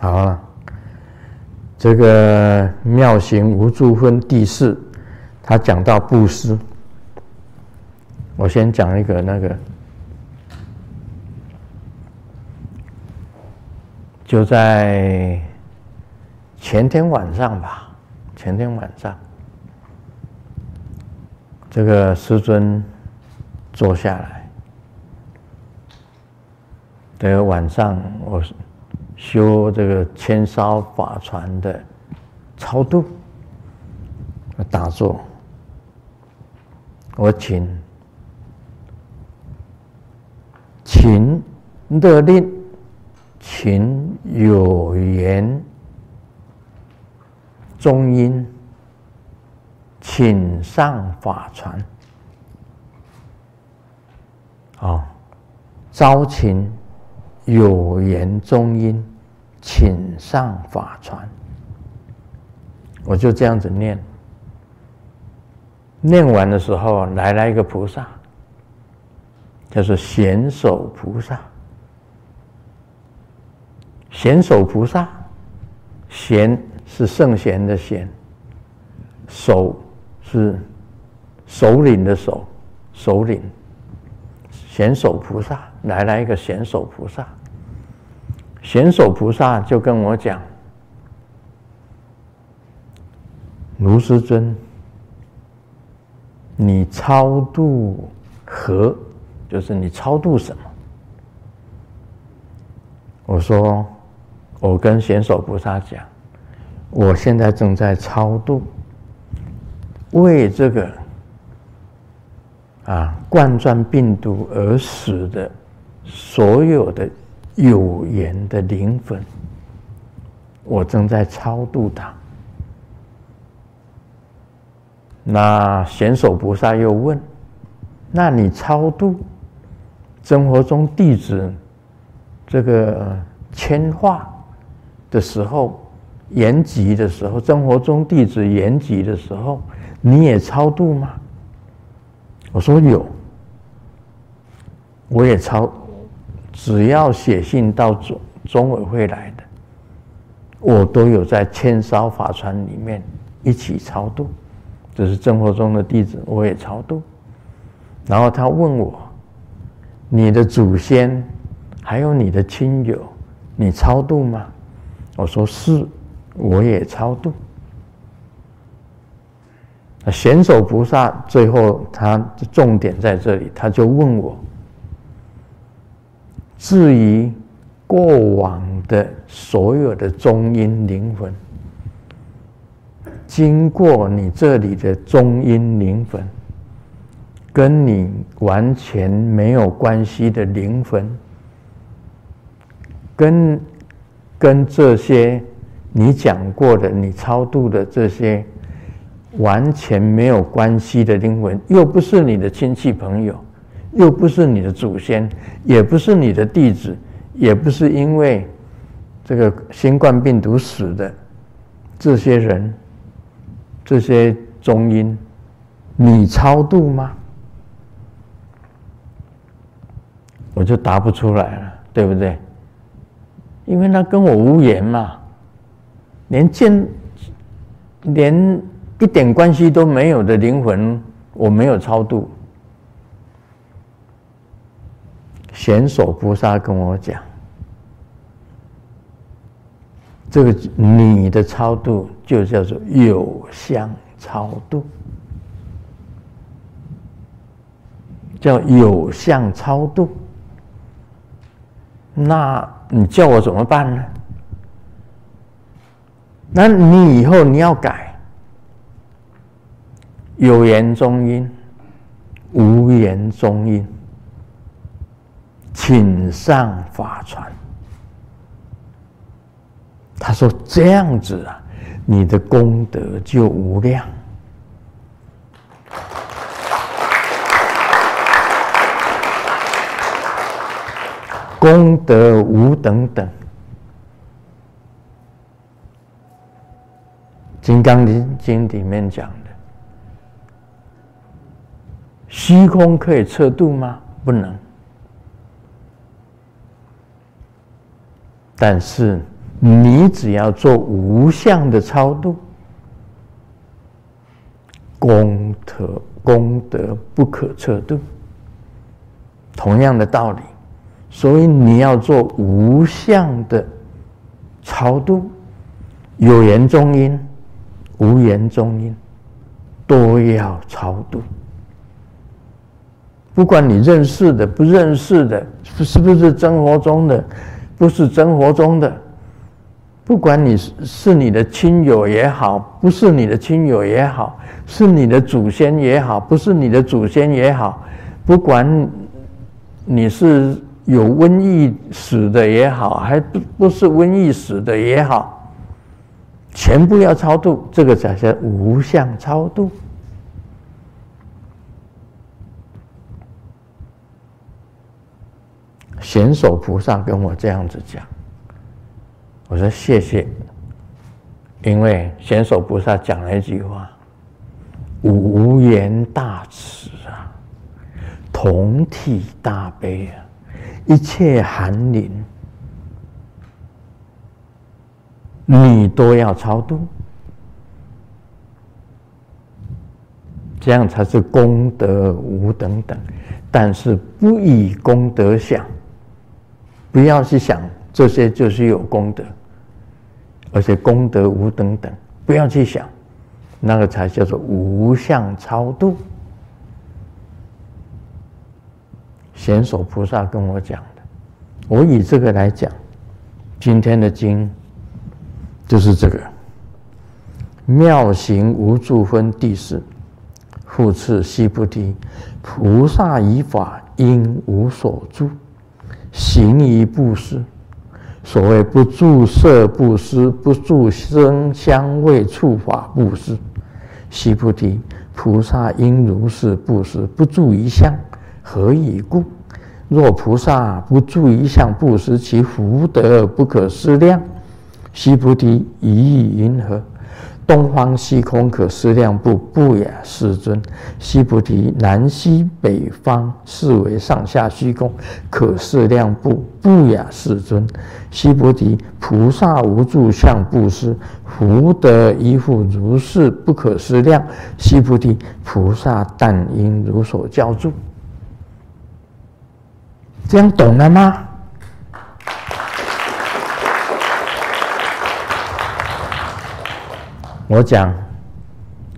好了，这个妙行无住分第四，他讲到布施。我先讲一个那个，就在前天晚上吧，前天晚上，这个师尊坐下来，这个晚上我是。修这个千烧法船的超度，打坐，我请请勒令，请有言中音，请上法船，啊，招请。有言中音，请上法船。我就这样子念，念完的时候来了一个菩萨，叫做贤首菩萨。贤首菩萨，贤是圣贤的贤，首是首领的首，首领。贤首菩萨来了一个贤首菩萨。贤首菩萨就跟我讲：“卢师尊，你超度何？就是你超度什么？”我说：“我跟贤首菩萨讲，我现在正在超度为这个啊冠状病毒而死的所有的。”有缘的灵魂，我正在超度他。那贤首菩萨又问：“那你超度生活中弟子这个迁化的时候，延吉的时候，生活中弟子延吉的时候，你也超度吗？”我说有，我也超。只要写信到中中委会来的，我都有在千烧法船里面一起超度，这是生活中的弟子，我也超度。然后他问我：“你的祖先还有你的亲友，你超度吗？”我说：“是，我也超度。”贤首菩萨最后他的重点在这里，他就问我。至于过往的所有的中阴灵魂，经过你这里的中阴灵魂，跟你完全没有关系的灵魂，跟跟这些你讲过的、你超度的这些完全没有关系的灵魂，又不是你的亲戚朋友。又不是你的祖先，也不是你的弟子，也不是因为这个新冠病毒死的这些人，这些中阴，你超度吗？我就答不出来了，对不对？因为那跟我无缘嘛，连见连一点关系都没有的灵魂，我没有超度。贤首菩萨跟我讲，这个你的超度就叫做有相超度，叫有相超度。那你叫我怎么办呢？那你以后你要改，有言中阴，无言中阴。请上法船。他说：“这样子啊，你的功德就无量，功德无等等。”《金刚经》里面讲的，虚空可以测度吗？不能。但是你只要做无相的超度，功德功德不可测度。同样的道理，所以你要做无相的超度，有缘中因，无缘中因，都要超度。不管你认识的、不认识的，是不是生活中的，不是生活中的。不管你是是你的亲友也好，不是你的亲友也好，是你的祖先也好，不是你的祖先也好，不管你是有瘟疫死的也好，还不不是瘟疫死的也好，全部要超度，这个才叫无相超度。贤首菩萨跟我这样子讲。我说谢谢，因为贤首菩萨讲了一句话：“无缘大慈啊，同体大悲啊，一切寒灵，你都要超度，这样才是功德无等等。但是不以功德想，不要去想这些就是有功德。”而且功德无等等，不要去想，那个才叫做无相超度。贤首菩萨跟我讲的，我以这个来讲，今天的经就是这个。妙行无住分第四，复次须菩提，菩萨以法应无所住，行于布施。所谓不住色布施，不住声香味触法布施。须菩提，菩萨应如是布施，不住一相，何以故？若菩萨不住一相布施，其福德不可思量。须菩提，以意云何？东方虚空可思量部，不也，世尊。西菩提，南西北方是为上下虚空，可思量部，不也，世尊。西菩提，菩萨无住相布施，福德依附如是，不可思量。西菩提，菩萨但应如所教住。这样懂了吗？我讲，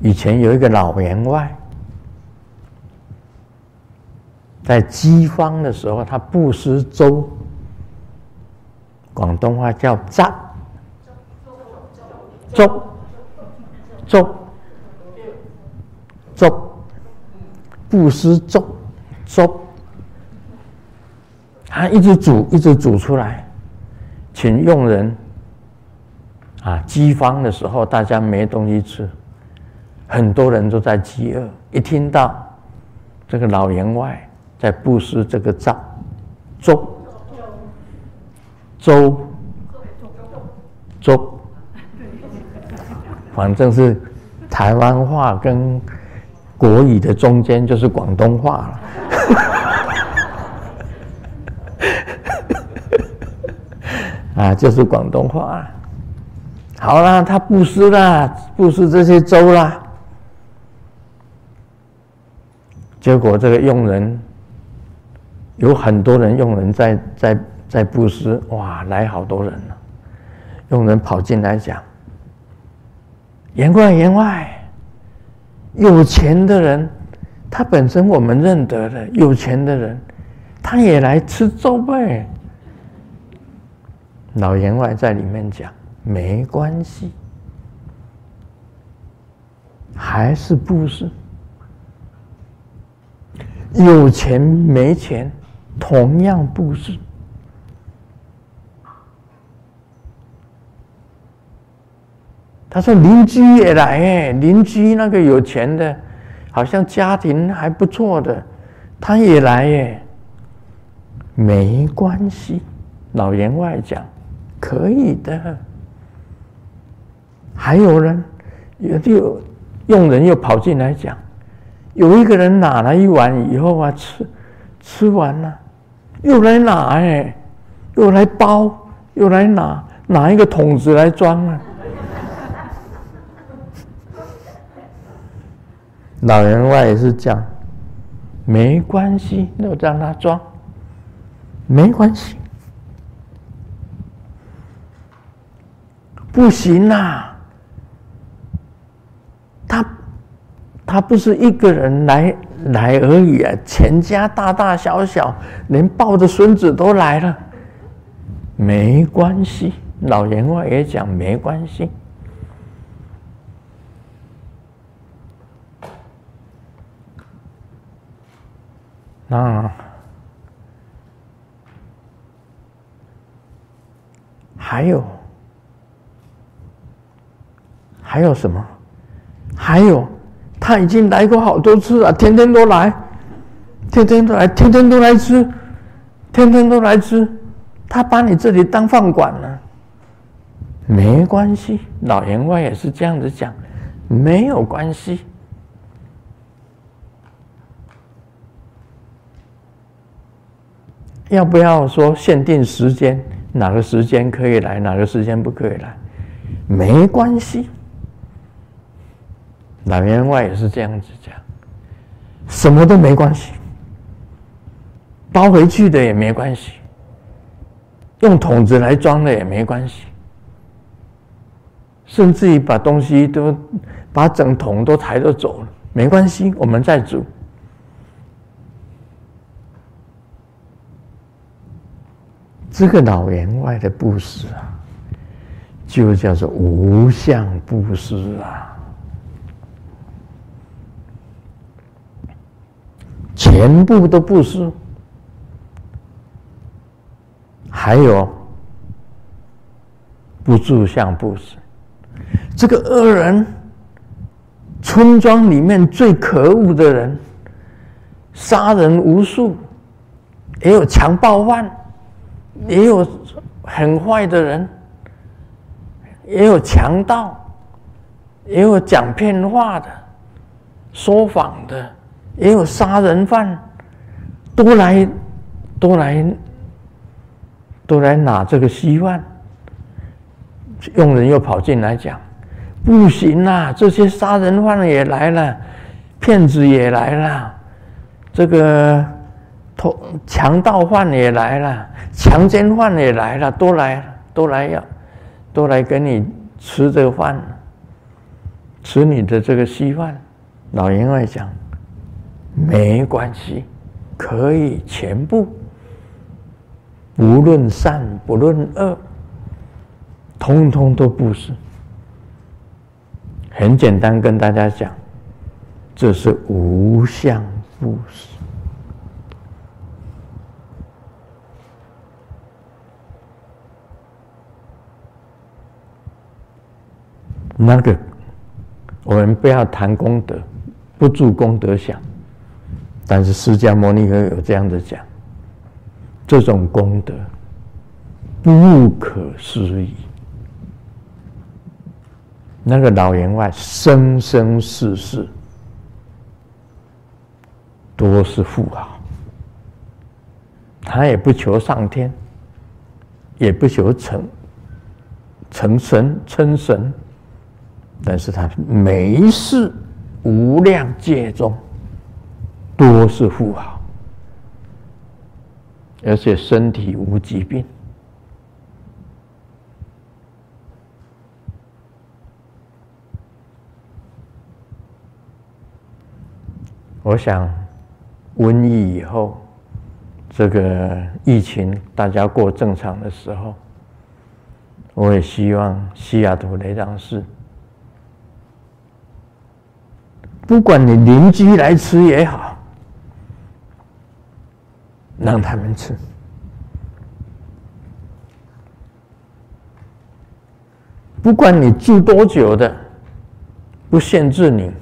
以前有一个老员外，在饥荒的时候，他布施粥，广东话叫“粥”，粥，粥，粥，布施粥，粥，他一直煮，一直煮出来，请佣人。啊，饥荒的时候，大家没东西吃，很多人都在饥饿。一听到这个老员外在布施这个粥，粥，粥，粥，反正是台湾话跟国语的中间就是广东话了。啊，就是广东话。好啦，他布施啦，布施这些粥啦。结果这个佣人有很多人，佣人在在在布施，哇，来好多人了。佣人跑进来讲：“员外，员外，有钱的人，他本身我们认得的，有钱的人，他也来吃粥呗。”老员外在里面讲。没关系，还是布施。有钱没钱，同样布施。他说邻居也来哎，邻居那个有钱的，好像家庭还不错的，他也来哎。没关系，老员外讲，可以的。还有人，有就佣人又跑进来讲，有一个人拿了一碗以后啊，吃吃完了，又来拿哎，又来包，又来拿，拿一个桶子来装啊？老员外也是这样，没关系，就让他装，没关系。不行呐、他他不是一个人来来而已啊，全家大大小小，连抱着孙子都来了，没关系。老员外也讲没关系。那还有还有什么？还有他已经来过好多次了，天天都来，天天都来，天天都来吃，天天都来吃。他把你这里当饭馆了，没关系。老员外也是这样子讲，没有关系。要不要说限定时间？哪个时间可以来，哪个时间不可以来？没关系。老员外也是这样子讲，什么都没关系，包回去的也没关系，用桶子来装的也没关系，甚至于把东西都把整桶都抬着走了，没关系，我们再煮。这个老员外的布施啊，就叫做无相布施啊，全部都不是，还有不住相布施。这个恶人，村庄里面最可恶的人，杀人无数，也有强暴犯。也有很坏的人，也有强盗，也有讲骗话的、说谎的，也有杀人犯，都来，都来，都来拿这个稀饭。佣人又跑进来讲：“不行啊，这些杀人犯也来了，骗子也来了，这个偷。”强盗犯也来了，强奸犯也来了，都来，都来要，都来跟你吃这个饭，吃你的这个稀饭。老员外讲，没关系，可以全部，不论善不论恶，通通都布施。很简单，跟大家讲，这是无相布施。那个，我们不要谈功德，不住功德想。但是释迦牟尼佛有这样的讲，这种功德不可思议。那个老员外生生世世都是富豪，他也不求上天，也不求成成神称神。但是他每一世无量界中多是富豪，而且身体无疾病。我想瘟疫以后，这个疫情大家过正常的时候，我也希望西雅图雷藏寺。不管你邻居来吃也好，让他们吃。不管你住多久的，不限制你，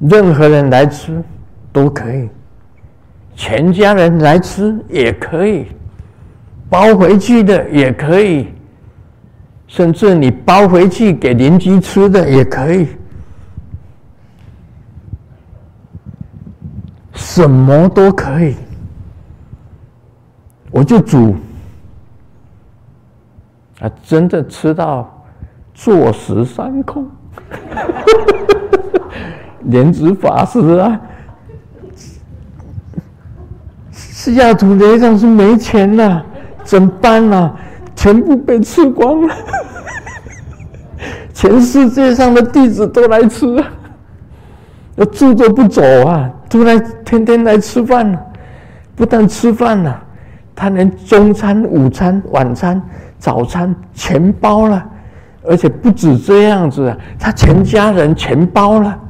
任何人来吃都可以，全家人来吃也可以，包回去的也可以，甚至你包回去给邻居吃的也可以。什么都可以，我就煮，啊，真的吃到坐食三空，莲子法师啊，西雅图雷上是没钱了，怎么办啊？全部被吃光了，全世界上的弟子都来吃，要住都不走啊，都来天天来吃饭，不但吃饭了，他连中餐、午餐、晚餐。早餐全包了，而且不止这样子啊，他全家人全包了，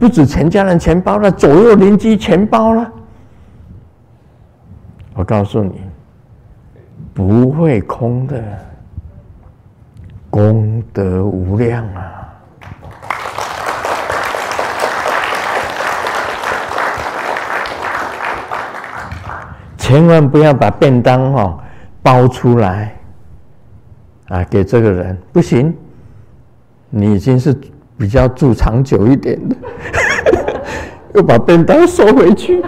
不止全家人全包了，左右邻居全包了。我告诉你，不会空的，功德无量啊！千万不要把便当哦包出来。啊，给这个人不行，你已经是比较住长久一点的，又把便当收回去，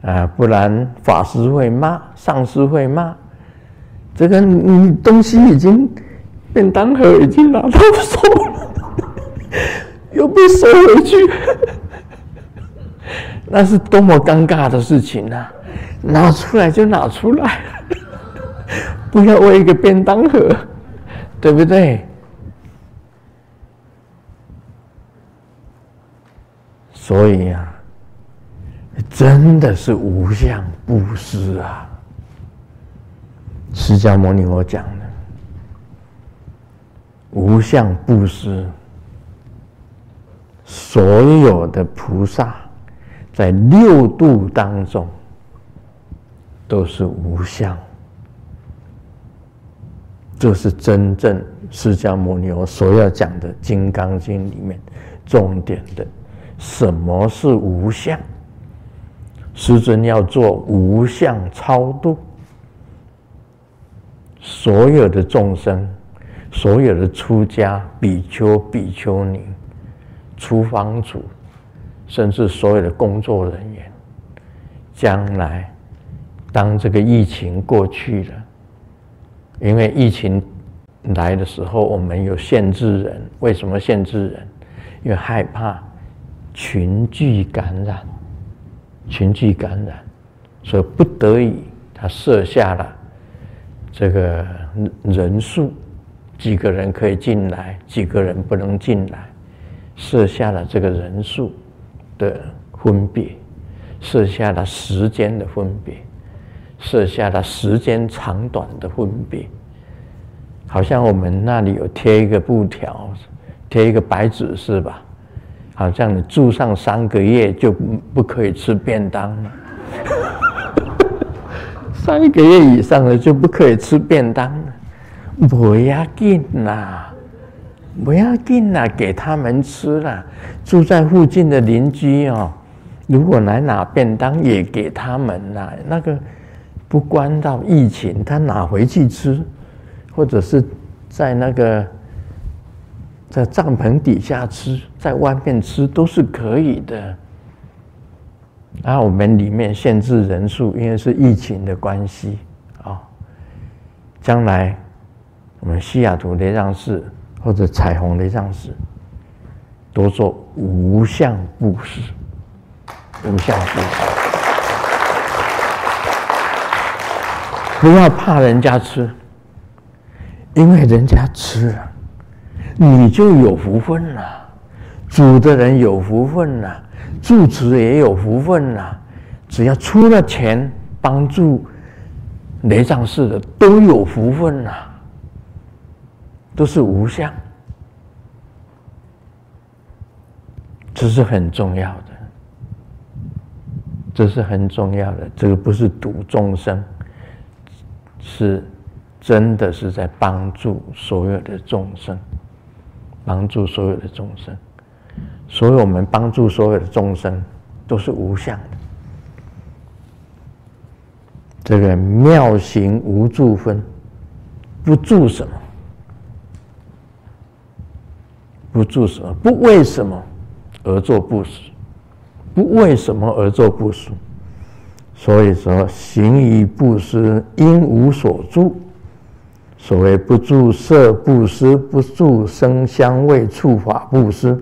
啊，不然法师会骂，上师会骂，这个你东西已经便当盒已经拿到手了，又被收回去，那是多么尴尬的事情啊！拿出来就拿出来，不要为一个便当盒，对不对？所以啊，真的是无相布施啊！释迦牟尼我讲的无相布施，所有的菩萨在六度当中。都是无相，这是真正释迦牟尼佛所要讲的《金刚经》里面重点的。什么是无相？师尊要做无相超度，所有的众生，所有的出家比丘、比丘尼、出方主，甚至所有的工作人员，将来。当这个疫情过去了，因为疫情来的时候，我们有限制人。为什么限制人？因为害怕群聚感染，群聚感染，所以不得已，他设下了这个人数，几个人可以进来，几个人不能进来，设下了这个人数的分别，设下了时间的分别。设下了时间长短的分别，好像我们那里有贴一个布条，贴一个白纸是吧？好像你住上三个月就不可以吃便当了，三个月以上的就不可以吃便当了。不要紧呐，不要紧呐，给他们吃了。住在附近的邻居哦，如果来拿便当也给他们呐，那个。不关到疫情，他拿回去吃，或者是在那个在帐篷底下吃，在外面吃都是可以的。然后我们里面限制人数，因为是疫情的关系啊。将来我们西雅图雷藏寺或者彩虹雷藏寺，多做无相布施，无相布施。不要怕人家吃，因为人家吃了，你就有福分了。煮的人有福分了，住持也有福分了。只要出了钱帮助雷藏寺的，都有福分了，都是无相，这是很重要的，这是很重要的。这个不是度众生。是，真的是在帮助所有的众生，帮助所有的众生，所以我们帮助所有的众生都是无相的。这个妙行无住分，不住什么？不住什么？不为什么而做布施？不为什么而做布施？所以说，行于布施，应无所住。所谓不住色布施，不住声香味触法布施。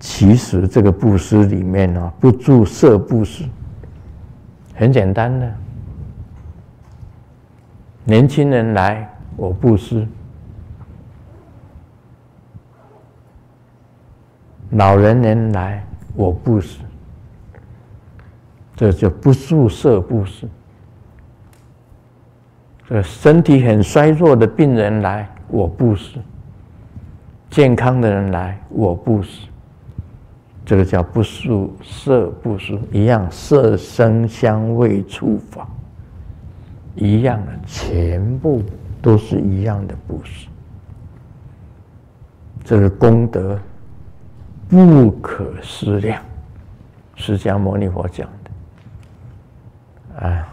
其实这个布施里面呢，不住色布施，很简单的。年轻人来，我布施；老人人来，我不施。这就不住色不施。这身体很衰弱的病人来，我不施；健康的人来，我不施。这个叫不住色不施，一样色声香味触法，一样的，全部都是一样的不施。这个功德不可思量，释迦牟尼佛讲的，啊。